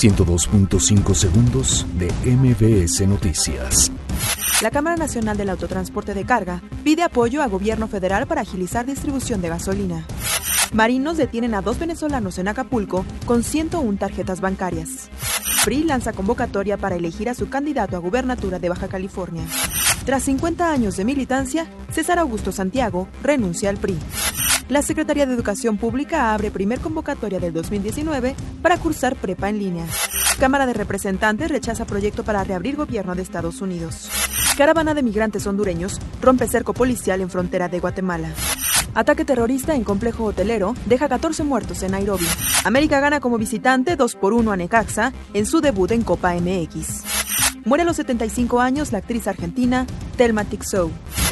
102.5 segundos de MBS Noticias. La Cámara Nacional del Autotransporte de Carga pide apoyo a gobierno federal para agilizar distribución de gasolina. Marinos detienen a dos venezolanos en Acapulco con 101 tarjetas bancarias. PRI lanza convocatoria para elegir a su candidato a gubernatura de Baja California. Tras 50 años de militancia, César Augusto Santiago renuncia al PRI. La Secretaría de Educación Pública abre primer convocatoria del 2019 para cursar prepa en línea. Cámara de Representantes rechaza proyecto para reabrir gobierno de Estados Unidos. Caravana de migrantes hondureños rompe cerco policial en frontera de Guatemala. Ataque terrorista en complejo hotelero deja 14 muertos en Nairobi. América gana como visitante 2 por 1 a Necaxa en su debut en Copa MX. Muere a los 75 años la actriz argentina Thelma Tixou.